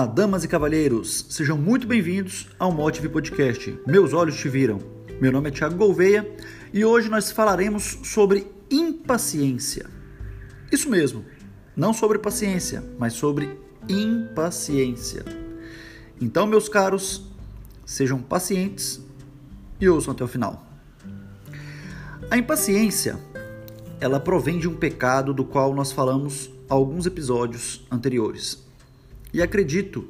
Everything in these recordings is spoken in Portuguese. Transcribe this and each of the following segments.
Olá, damas e cavalheiros, sejam muito bem-vindos ao Motive Podcast. Meus olhos te viram. Meu nome é Thiago Gouveia e hoje nós falaremos sobre impaciência. Isso mesmo, não sobre paciência, mas sobre impaciência. Então, meus caros, sejam pacientes e ouçam até o final. A impaciência, ela provém de um pecado do qual nós falamos alguns episódios anteriores. E acredito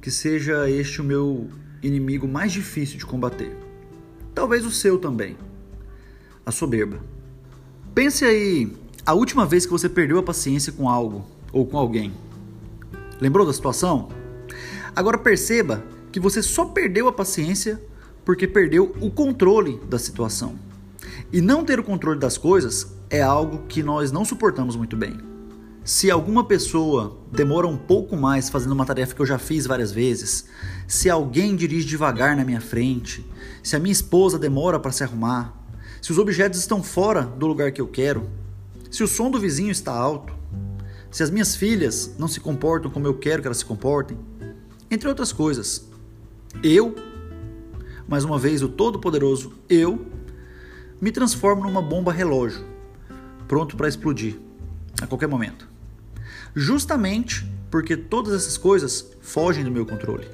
que seja este o meu inimigo mais difícil de combater. Talvez o seu também. A soberba. Pense aí a última vez que você perdeu a paciência com algo ou com alguém. Lembrou da situação? Agora perceba que você só perdeu a paciência porque perdeu o controle da situação. E não ter o controle das coisas é algo que nós não suportamos muito bem. Se alguma pessoa demora um pouco mais fazendo uma tarefa que eu já fiz várias vezes, se alguém dirige devagar na minha frente, se a minha esposa demora para se arrumar, se os objetos estão fora do lugar que eu quero, se o som do vizinho está alto, se as minhas filhas não se comportam como eu quero que elas se comportem, entre outras coisas, eu, mais uma vez o Todo-Poderoso, eu, me transformo numa bomba relógio, pronto para explodir a qualquer momento justamente porque todas essas coisas fogem do meu controle.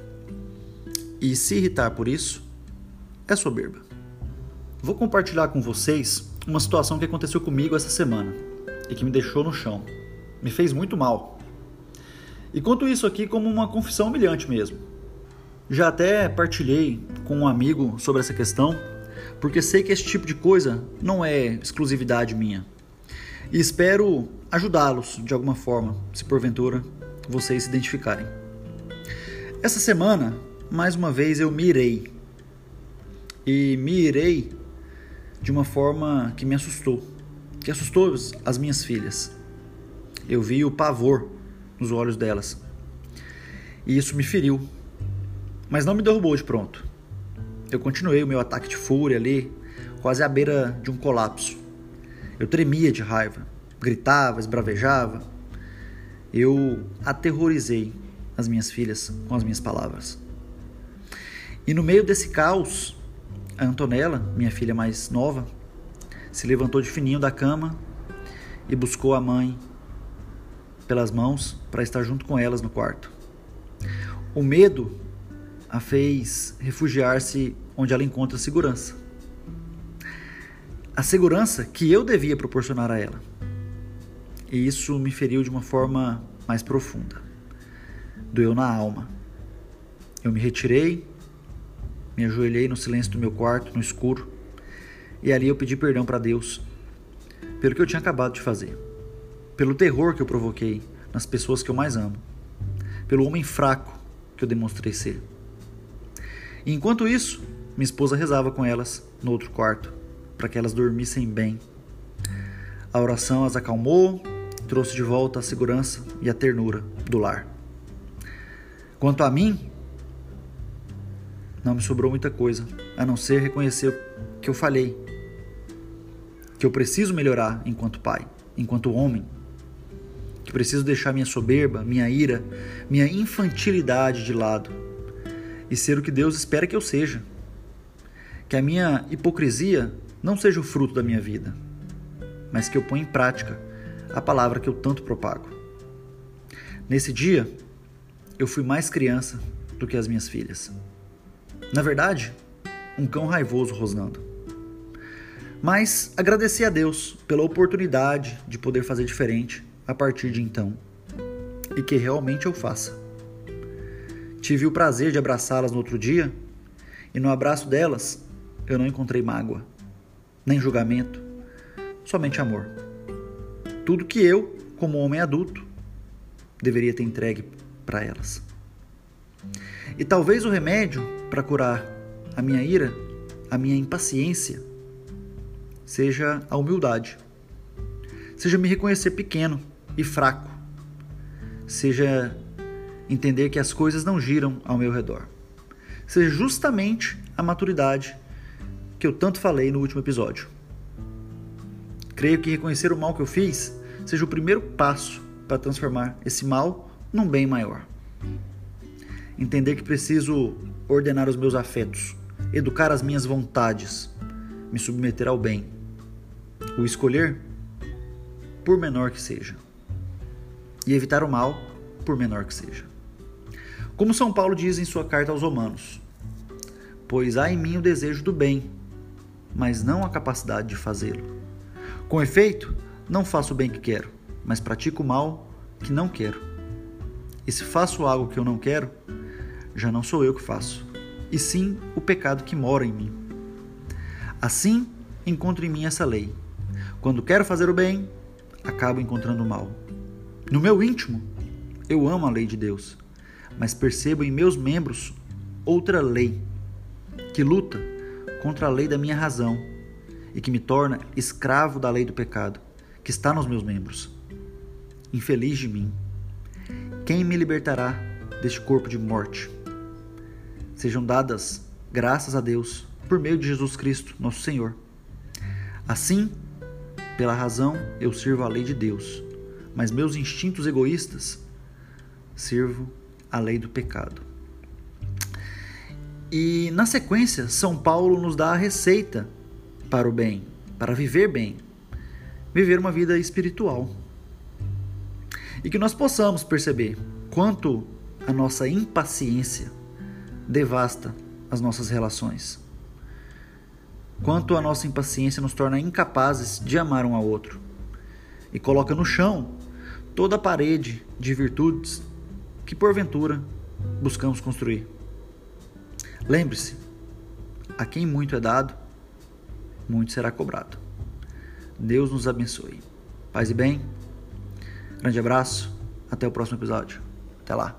E se irritar por isso é soberba. Vou compartilhar com vocês uma situação que aconteceu comigo essa semana e que me deixou no chão. Me fez muito mal. E conto isso aqui como uma confissão humilhante mesmo. Já até partilhei com um amigo sobre essa questão, porque sei que esse tipo de coisa não é exclusividade minha e espero ajudá-los de alguma forma, se porventura vocês se identificarem. Essa semana, mais uma vez, eu me irei. E me irei de uma forma que me assustou, que assustou as minhas filhas. Eu vi o pavor nos olhos delas. E isso me feriu. Mas não me derrubou de pronto. Eu continuei o meu ataque de fúria ali, quase à beira de um colapso. Eu tremia de raiva, gritava, esbravejava. Eu aterrorizei as minhas filhas com as minhas palavras. E no meio desse caos, a Antonella, minha filha mais nova, se levantou de fininho da cama e buscou a mãe pelas mãos para estar junto com elas no quarto. O medo a fez refugiar-se onde ela encontra segurança a segurança que eu devia proporcionar a ela. E isso me feriu de uma forma mais profunda. Doeu na alma. Eu me retirei, me ajoelhei no silêncio do meu quarto, no escuro, e ali eu pedi perdão para Deus pelo que eu tinha acabado de fazer, pelo terror que eu provoquei nas pessoas que eu mais amo, pelo homem fraco que eu demonstrei ser. E enquanto isso, minha esposa rezava com elas no outro quarto para que elas dormissem bem. A oração as acalmou, trouxe de volta a segurança e a ternura do lar. Quanto a mim, não me sobrou muita coisa, a não ser reconhecer que eu falhei, que eu preciso melhorar enquanto pai, enquanto homem, que preciso deixar minha soberba, minha ira, minha infantilidade de lado e ser o que Deus espera que eu seja. Que a minha hipocrisia não seja o fruto da minha vida, mas que eu ponha em prática a palavra que eu tanto propago. Nesse dia, eu fui mais criança do que as minhas filhas. Na verdade, um cão raivoso rosnando. Mas agradeci a Deus pela oportunidade de poder fazer diferente a partir de então e que realmente eu faça. Tive o prazer de abraçá-las no outro dia e no abraço delas eu não encontrei mágoa nem julgamento, somente amor. Tudo que eu, como homem adulto, deveria ter entregue para elas. E talvez o remédio para curar a minha ira, a minha impaciência, seja a humildade. Seja me reconhecer pequeno e fraco. Seja entender que as coisas não giram ao meu redor. Seja justamente a maturidade que eu tanto falei no último episódio. Creio que reconhecer o mal que eu fiz seja o primeiro passo para transformar esse mal num bem maior. entender que preciso ordenar os meus afetos, educar as minhas vontades, me submeter ao bem, o escolher, por menor que seja, e evitar o mal, por menor que seja. Como São Paulo diz em sua carta aos Romanos: Pois há em mim o desejo do bem, mas não a capacidade de fazê-lo. Com efeito, não faço o bem que quero, mas pratico o mal que não quero. E se faço algo que eu não quero, já não sou eu que faço, e sim o pecado que mora em mim. Assim, encontro em mim essa lei. Quando quero fazer o bem, acabo encontrando o mal. No meu íntimo, eu amo a lei de Deus, mas percebo em meus membros outra lei que luta contra a lei da minha razão e que me torna escravo da lei do pecado que está nos meus membros. Infeliz de mim, quem me libertará deste corpo de morte? Sejam dadas graças a Deus por meio de Jesus Cristo, nosso Senhor. Assim, pela razão, eu sirvo a lei de Deus, mas meus instintos egoístas sirvo a lei do pecado. E na sequência, São Paulo nos dá a receita para o bem, para viver bem, viver uma vida espiritual. E que nós possamos perceber quanto a nossa impaciência devasta as nossas relações. Quanto a nossa impaciência nos torna incapazes de amar um ao outro e coloca no chão toda a parede de virtudes que porventura buscamos construir. Lembre-se, a quem muito é dado, muito será cobrado. Deus nos abençoe. Paz e bem. Grande abraço. Até o próximo episódio. Até lá.